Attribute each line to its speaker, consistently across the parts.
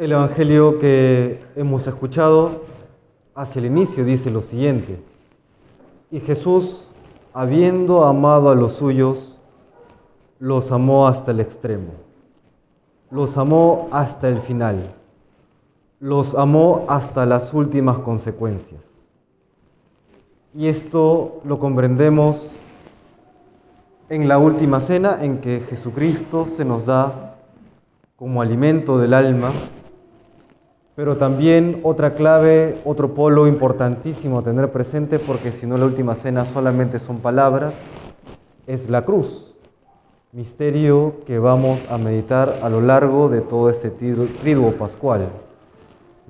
Speaker 1: El Evangelio que hemos escuchado hacia el inicio dice lo siguiente. Y Jesús, habiendo amado a los suyos, los amó hasta el extremo. Los amó hasta el final. Los amó hasta las últimas consecuencias. Y esto lo comprendemos en la última cena en que Jesucristo se nos da como alimento del alma, pero también otra clave, otro polo importantísimo a tener presente, porque si no la última cena solamente son palabras, es la cruz, misterio que vamos a meditar a lo largo de todo este triduo pascual.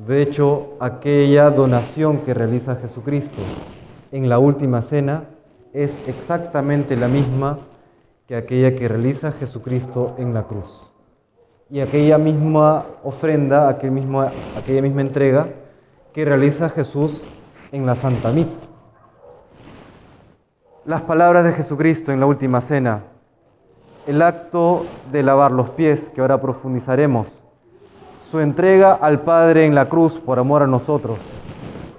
Speaker 1: De hecho, aquella donación que realiza Jesucristo en la última cena es exactamente la misma que aquella que realiza Jesucristo en la cruz. Y aquella misma ofrenda, aquella misma, aquella misma entrega que realiza Jesús en la Santa Misa. Las palabras de Jesucristo en la última cena, el acto de lavar los pies, que ahora profundizaremos, su entrega al Padre en la cruz por amor a nosotros,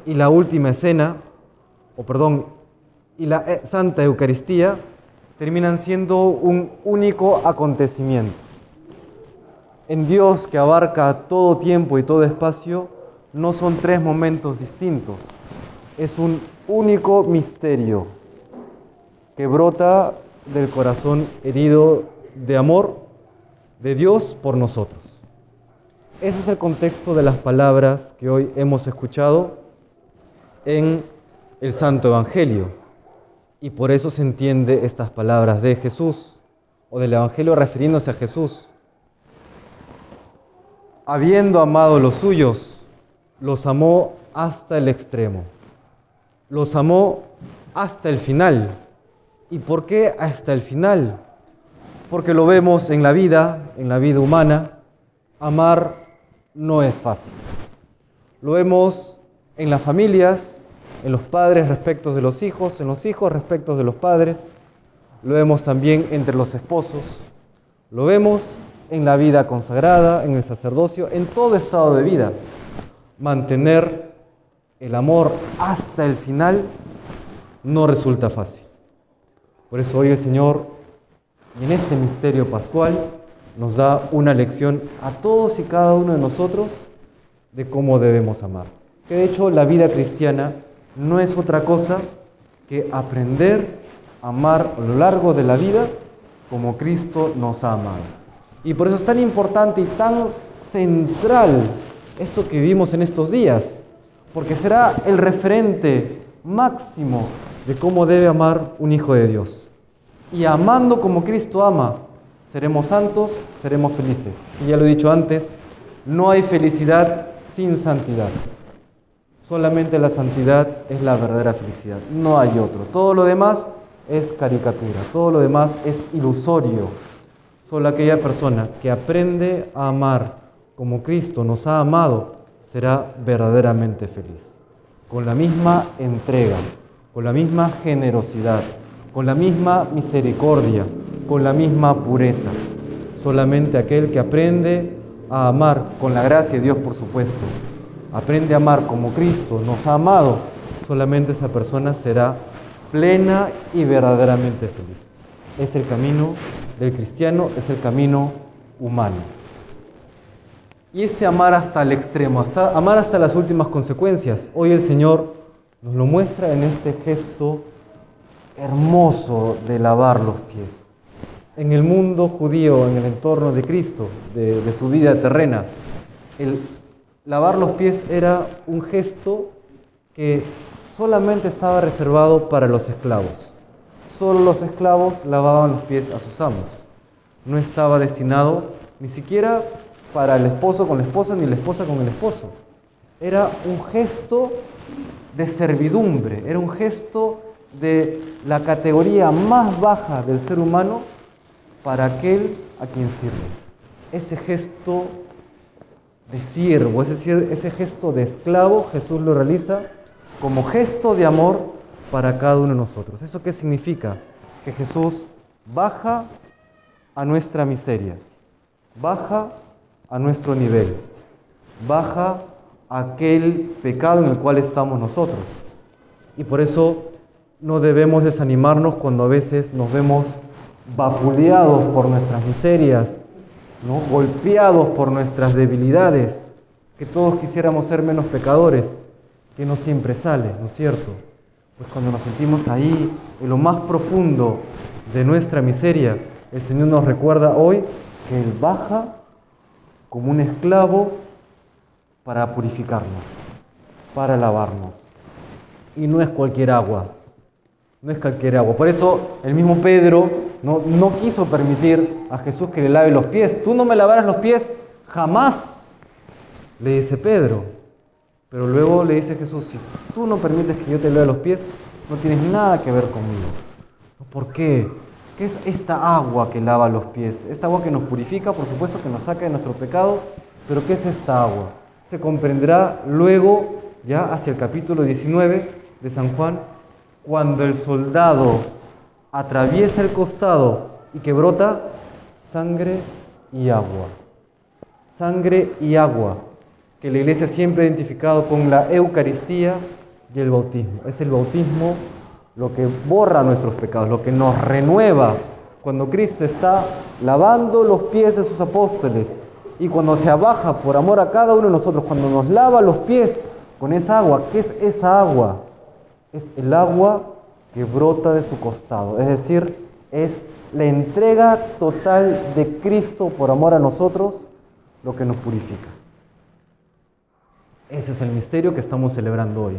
Speaker 1: y la última escena, o perdón, y la eh, Santa Eucaristía, terminan siendo un único acontecimiento. En Dios que abarca todo tiempo y todo espacio, no son tres momentos distintos, es un único misterio que brota del corazón herido de amor de Dios por nosotros. Ese es el contexto de las palabras que hoy hemos escuchado en el Santo Evangelio. Y por eso se entiende estas palabras de Jesús o del Evangelio refiriéndose a Jesús. Habiendo amado los suyos, los amó hasta el extremo. Los amó hasta el final. ¿Y por qué hasta el final? Porque lo vemos en la vida, en la vida humana, amar no es fácil. Lo vemos en las familias, en los padres respecto de los hijos, en los hijos respecto de los padres, lo vemos también entre los esposos, lo vemos en la vida consagrada, en el sacerdocio, en todo estado de vida. Mantener el amor hasta el final no resulta fácil. Por eso hoy el Señor, en este misterio pascual, nos da una lección a todos y cada uno de nosotros de cómo debemos amar. Que de hecho la vida cristiana no es otra cosa que aprender a amar a lo largo de la vida como Cristo nos ha amado. Y por eso es tan importante y tan central esto que vivimos en estos días, porque será el referente máximo de cómo debe amar un hijo de Dios. Y amando como Cristo ama, seremos santos, seremos felices. Y ya lo he dicho antes, no hay felicidad sin santidad. Solamente la santidad es la verdadera felicidad, no hay otro. Todo lo demás es caricatura, todo lo demás es ilusorio. Solo aquella persona que aprende a amar como Cristo nos ha amado será verdaderamente feliz. Con la misma entrega, con la misma generosidad, con la misma misericordia, con la misma pureza. Solamente aquel que aprende a amar con la gracia de Dios, por supuesto, aprende a amar como Cristo nos ha amado, solamente esa persona será plena y verdaderamente feliz. Es el camino del cristiano, es el camino humano. Y este amar hasta el extremo, hasta, amar hasta las últimas consecuencias, hoy el Señor nos lo muestra en este gesto hermoso de lavar los pies. En el mundo judío, en el entorno de Cristo, de, de su vida terrena, el lavar los pies era un gesto que solamente estaba reservado para los esclavos. Solo los esclavos lavaban los pies a sus amos. No estaba destinado ni siquiera para el esposo con la esposa ni la esposa con el esposo. Era un gesto de servidumbre, era un gesto de la categoría más baja del ser humano para aquel a quien sirve. Ese gesto de siervo, es decir, ese gesto de esclavo, Jesús lo realiza como gesto de amor para cada uno de nosotros. ¿Eso qué significa? Que Jesús baja a nuestra miseria, baja a nuestro nivel, baja aquel pecado en el cual estamos nosotros. Y por eso no debemos desanimarnos cuando a veces nos vemos vapuleados por nuestras miserias, ¿no? golpeados por nuestras debilidades, que todos quisiéramos ser menos pecadores, que no siempre sale, ¿no es cierto? Pues cuando nos sentimos ahí, en lo más profundo de nuestra miseria, el Señor nos recuerda hoy que Él baja como un esclavo para purificarnos, para lavarnos. Y no es cualquier agua, no es cualquier agua. Por eso el mismo Pedro no, no quiso permitir a Jesús que le lave los pies. Tú no me lavarás los pies jamás, le dice Pedro. Pero luego le dice Jesús, si tú no permites que yo te lave los pies, no tienes nada que ver conmigo. ¿Por qué? ¿Qué es esta agua que lava los pies? Esta agua que nos purifica, por supuesto que nos saca de nuestro pecado, pero ¿qué es esta agua? Se comprenderá luego, ya hacia el capítulo 19 de San Juan, cuando el soldado atraviesa el costado y que brota sangre y agua. Sangre y agua, que la iglesia siempre ha identificado con la Eucaristía y el bautismo. Es el bautismo lo que borra nuestros pecados, lo que nos renueva cuando Cristo está lavando los pies de sus apóstoles y cuando se abaja por amor a cada uno de nosotros, cuando nos lava los pies con esa agua. ¿Qué es esa agua? Es el agua que brota de su costado, es decir, es la entrega total de Cristo por amor a nosotros lo que nos purifica. Ese es el misterio que estamos celebrando hoy.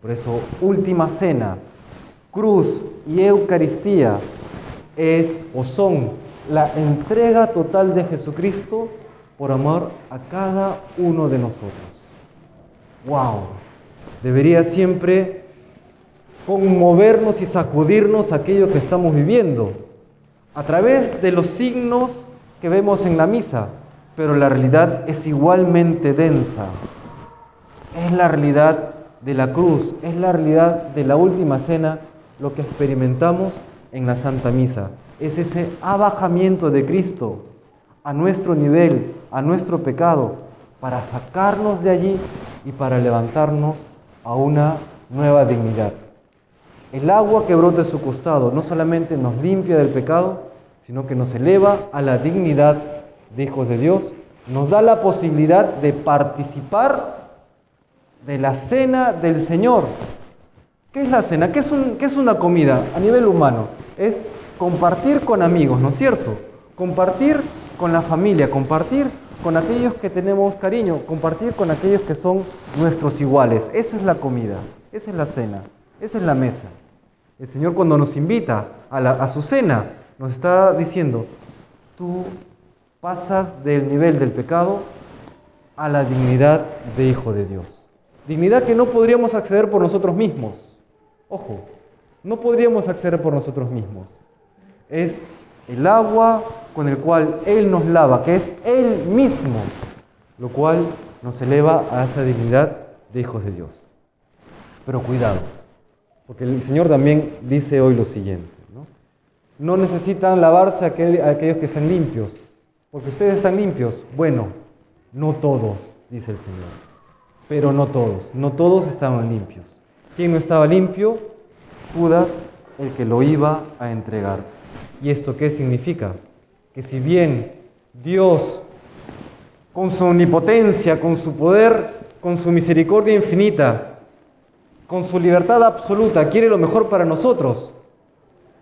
Speaker 1: Por eso, última cena, cruz y Eucaristía es o son la entrega total de Jesucristo por amor a cada uno de nosotros. ¡Wow! Debería siempre conmovernos y sacudirnos aquello que estamos viviendo a través de los signos que vemos en la misa, pero la realidad es igualmente densa. Es la realidad de la cruz, es la realidad de la última cena lo que experimentamos en la Santa Misa. Es ese abajamiento de Cristo a nuestro nivel, a nuestro pecado, para sacarnos de allí y para levantarnos a una nueva dignidad. El agua que brota de su costado no solamente nos limpia del pecado, sino que nos eleva a la dignidad de hijos de Dios, nos da la posibilidad de participar de la cena del Señor, ¿Qué es la cena? ¿Qué es, una comida a nivel humano? Es compartir con amigos, ¿no es cierto? Compartir con la familia, compartir con aquellos que tenemos cariño, compartir con aquellos que son nuestros iguales. Eso es la comida, esa es la cena, esa es la mesa. El Señor cuando nos invita a, a su cena nos está diciendo, tú pasas del nivel del pecado a la dignidad de hijo de Dios. Dignidad que no podríamos acceder por nosotros mismos. Ojo, no podríamos acceder por nosotros mismos. Es el agua con el cual Él nos lava, que es Él mismo, lo cual nos eleva a esa dignidad de hijos de Dios. Pero cuidado, porque el Señor también dice hoy lo siguiente. No, necesitan lavarse aquellos que están limpios, porque ustedes están limpios. Bueno, no todos, dice el Señor, pero no todos, no todos estaban limpios. ¿Quién no estaba limpio? Judas, el que lo iba a entregar. ¿Y esto qué significa? Que si bien Dios, con su omnipotencia, con su poder, con su misericordia infinita, con su libertad absoluta, quiere lo mejor para nosotros,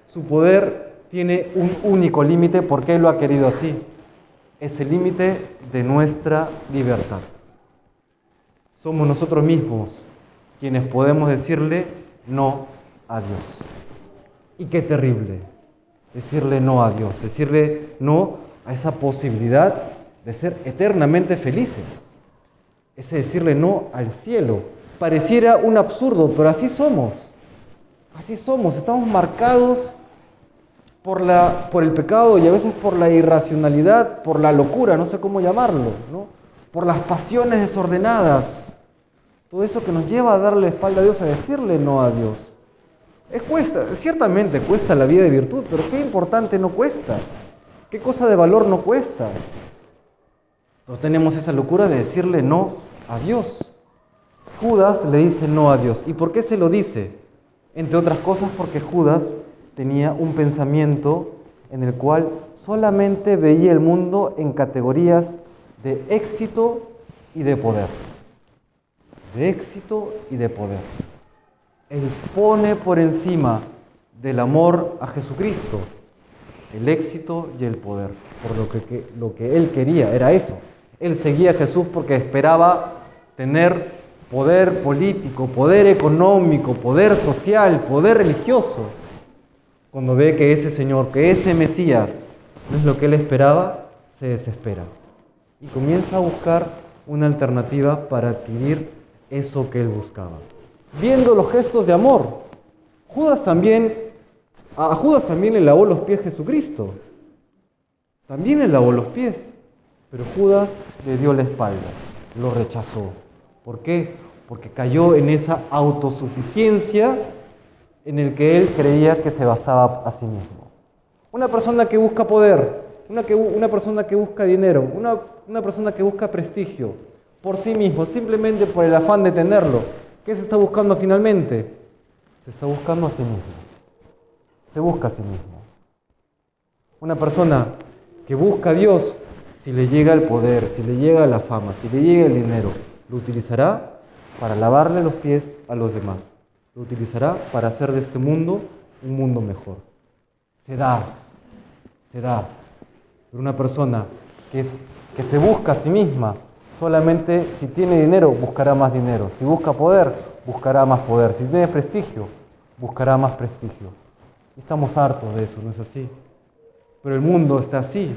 Speaker 1: su poder tiene un único límite porque Él lo ha querido así. Es el límite de nuestra libertad. Somos nosotros mismos quienes podemos decirle no a Dios. Y qué terrible decirle no a Dios, decirle no a esa posibilidad de ser eternamente felices. Ese decirle no al cielo. Pareciera un absurdo, pero así somos. Así somos, estamos marcados por, la, por el pecado y a veces por la irracionalidad, por la locura, no sé cómo llamarlo, por las pasiones desordenadas, todo eso que nos lleva a darle espalda a Dios, a decirle no a Dios. Es cuesta, ciertamente cuesta la vida de virtud, pero qué importante no cuesta. Qué cosa de valor no cuesta. No tenemos esa locura de decirle no a Dios. Judas le dice no a Dios. ¿Y por qué se lo dice? Entre otras cosas porque Judas tenía un pensamiento en el cual solamente veía el mundo en categorías de éxito y de poder. De éxito y de poder. Él pone por encima del amor a Jesucristo el éxito y el poder, por lo que, lo que él quería era eso. Él seguía a Jesús porque esperaba tener poder político, poder económico, poder social, poder religioso. Cuando ve que ese Señor, que ese Mesías no es lo que él esperaba, se desespera y comienza a buscar una alternativa para adquirir eso que él buscaba. Viendo los gestos de amor, Judas también, a Judas también le lavó los pies Jesucristo. También le lavó los pies, pero Judas le dio la espalda, lo rechazó. ¿Por qué? Porque cayó en esa autosuficiencia en el que él creía que se bastaba a sí mismo. Una persona que busca poder, una, persona que busca dinero, una persona que busca prestigio por sí mismo, simplemente por el afán de tenerlo, ¿qué se está buscando finalmente? Se está buscando a sí mismo. Se busca a sí mismo. Una persona que busca a Dios, si le llega el poder, si le llega la fama, si le llega el dinero, lo utilizará para lavarle los pies a los demás. Lo utilizará para hacer de este mundo un mundo mejor. Se da, se da. Pero una persona que, es, que se busca a sí misma, solamente si tiene dinero, buscará más dinero. Si busca poder, buscará más poder. Si tiene prestigio, buscará más prestigio. estamos hartos de eso, ¿no es así? Pero el mundo está así,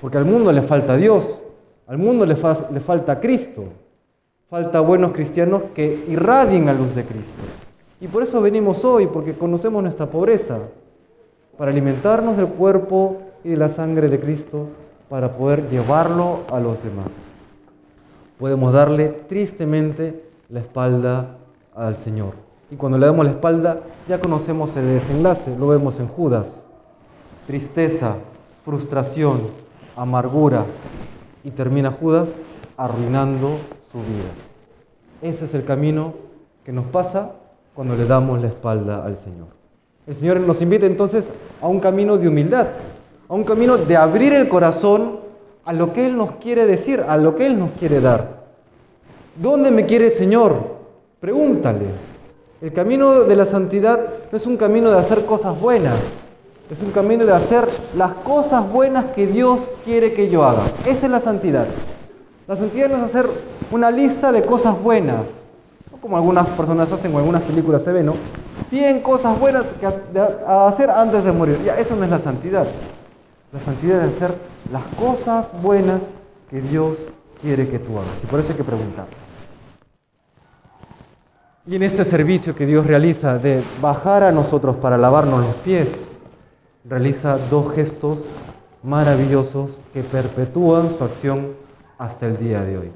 Speaker 1: porque al mundo le falta Dios, al mundo le, le falta Cristo. Falta buenos cristianos que irradien a luz de Cristo. Y por eso venimos hoy, porque conocemos nuestra pobreza, para alimentarnos del cuerpo y de la sangre de Cristo, para poder llevarlo a los demás. Podemos darle tristemente la espalda al Señor. Y cuando le damos la espalda, ya conocemos el desenlace, lo vemos en Judas. Tristeza, frustración, amargura. Y termina Judas arruinando su vida. Ese es el camino que nos pasa cuando le damos la espalda al Señor. El Señor nos invita entonces a un camino de humildad, a un camino de abrir el corazón a lo que Él nos quiere decir, a lo que Él nos quiere dar. ¿Dónde me quiere el Señor? Pregúntale. El camino de la santidad no es un camino de hacer cosas buenas, es un camino de hacer las cosas buenas que Dios quiere que yo haga. Esa es la santidad. La santidad no es hacer una lista de cosas buenas, como algunas personas hacen o algunas películas se ven, ¿no? 100 cosas buenas que a, hacer antes de morir. Ya, eso no es la santidad. La santidad es hacer las cosas buenas que Dios quiere que tú hagas. Y por eso hay que preguntar. Y en este servicio que Dios realiza de bajar a nosotros para lavarnos los pies, realiza dos gestos maravillosos que perpetúan su acción hasta el día de hoy.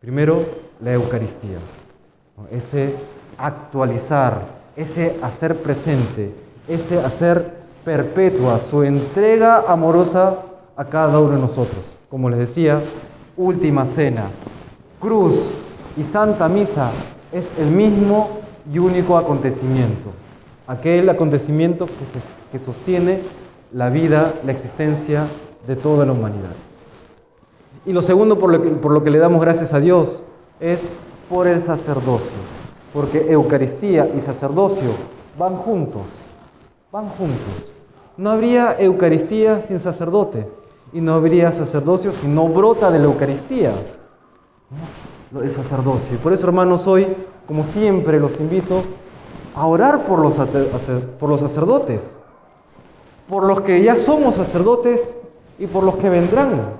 Speaker 1: Primero, la Eucaristía, ese actualizar, ese hacer presente, ese hacer perpetua su entrega amorosa a cada uno de nosotros. Como les decía, última cena, cruz y santa misa es el mismo y único acontecimiento, aquel acontecimiento que, sostiene la vida, la existencia de toda la humanidad. Y lo segundo por lo que le damos gracias a Dios es por el sacerdocio, porque Eucaristía y sacerdocio van juntos, van juntos. No habría Eucaristía sin sacerdote y no habría sacerdocio si no brota de la Eucaristía el sacerdocio. Y por eso, hermanos, hoy, como siempre, los invito a orar por los, sacerdotes, por los que ya somos sacerdotes y por los que vendrán.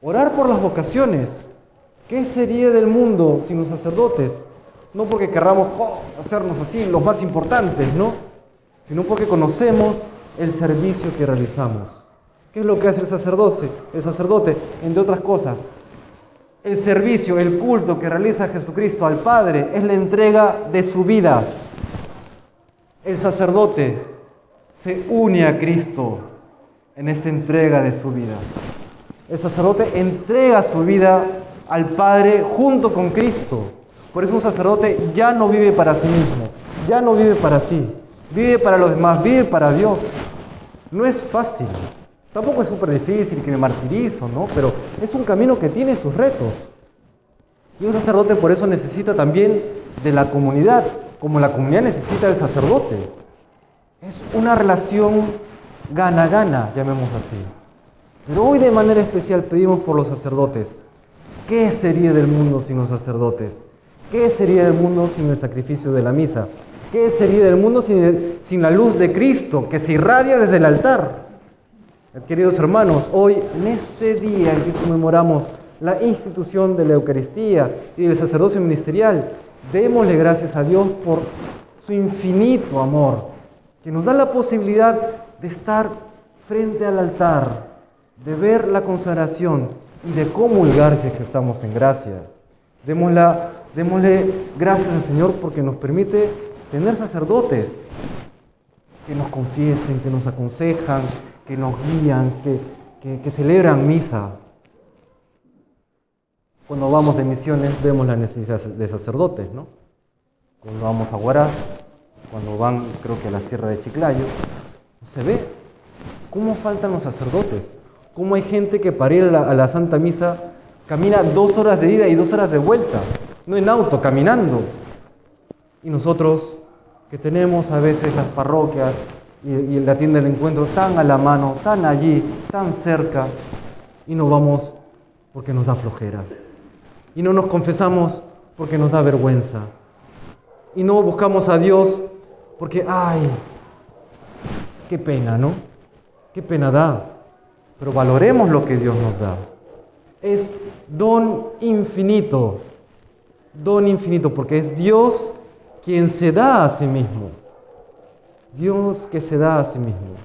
Speaker 1: Orar por las vocaciones. ¿Qué sería del mundo sin los sacerdotes? No porque querramos hacernos así los más importantes, ¿no? Sino porque conocemos el servicio que realizamos. ¿Qué es lo que hace el sacerdote? El sacerdote, entre otras cosas, el servicio, el culto que realiza Jesucristo al Padre es la entrega de su vida. El sacerdote se une a Cristo en esta entrega de su vida. El sacerdote entrega su vida al Padre junto con Cristo. Por eso un sacerdote ya no vive para sí mismo, ya no vive para sí, vive para los demás, vive para Dios. No es fácil, tampoco es súper difícil que me martirizo, ¿no? Pero es un camino que tiene sus retos. Y un sacerdote por eso necesita también de la comunidad, como la comunidad necesita del sacerdote. Es una relación gana-gana, llamemos así. Pero hoy de manera especial pedimos por los sacerdotes. ¿Qué sería del mundo sin los sacerdotes? ¿Qué sería del mundo sin el sacrificio de la misa? ¿Qué sería del mundo sin, sin la luz de Cristo que se irradia desde el altar? Queridos hermanos, hoy en este día en que conmemoramos la institución de la Eucaristía y del sacerdocio ministerial, démosle gracias a Dios por su infinito amor, que nos da la posibilidad de estar frente al altar, de ver la consagración y de comulgar si que estamos en gracia. Démosla, démosle gracias al Señor porque nos permite tener sacerdotes que nos confiesen, que nos aconsejan, que nos guían, que, que, celebran misa. Cuando vamos de misiones vemos la necesidad de sacerdotes, ¿no? Cuando vamos a Huaraz, cuando van creo que a la Sierra de Chiclayo, se ve cómo faltan los sacerdotes, cómo hay gente que para ir a la, a la Santa Misa camina dos horas de ida y dos horas de vuelta, no en auto, caminando. Y nosotros que tenemos a veces las parroquias y, y la tienda del encuentro tan a la mano, tan allí, tan cerca, y no vamos porque nos da flojera. Y no nos confesamos porque nos da vergüenza. Y no buscamos a Dios porque, ay, qué pena, ¿no? Qué pena da. Pero valoremos lo que Dios nos da. Es don infinito. Don infinito, porque es Dios quien se da a sí mismo. Dios que se da a sí mismo.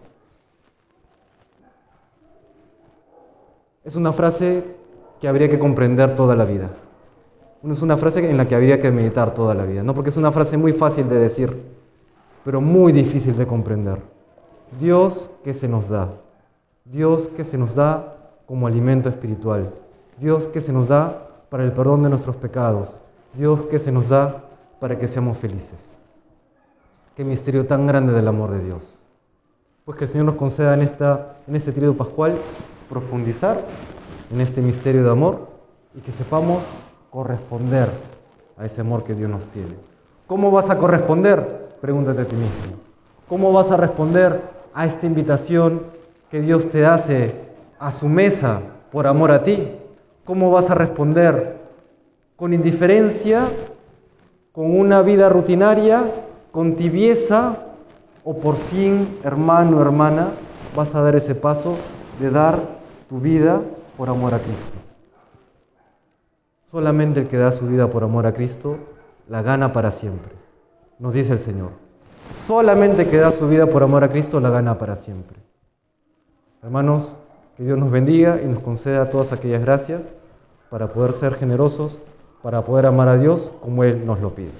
Speaker 1: Es una frase que habría que comprender toda la vida. Es una frase en la que habría que meditar toda la vida, ¿no? Porque es una frase muy fácil de decir, pero muy difícil de comprender. Dios que se nos da, Dios que se nos da como alimento espiritual, Dios que se nos da para el perdón de nuestros pecados, Dios que se nos da para que seamos felices. Qué misterio tan grande del amor de Dios. Pues que el Señor nos conceda en, esta, en este tríodo pascual profundizar en este misterio de amor y que sepamos corresponder a ese amor que Dios nos tiene. ¿Cómo vas a corresponder? Pregúntate a ti mismo. ¿Cómo vas a responder a esta invitación que Dios te hace a su mesa por amor a ti? ¿Cómo vas a responder? ¿Con indiferencia? ¿Con una vida rutinaria? ¿Con tibieza? ¿O por fin, hermano, hermana, vas a dar ese paso de dar tu vida por amor a Cristo? Solamente el que da su vida por amor a Cristo la gana para siempre, nos dice el Señor. Solamente el que da su vida por amor a Cristo la gana para siempre. Hermanos, que Dios nos bendiga y nos conceda todas aquellas gracias para poder ser generosos, para poder amar a Dios como Él nos lo pide.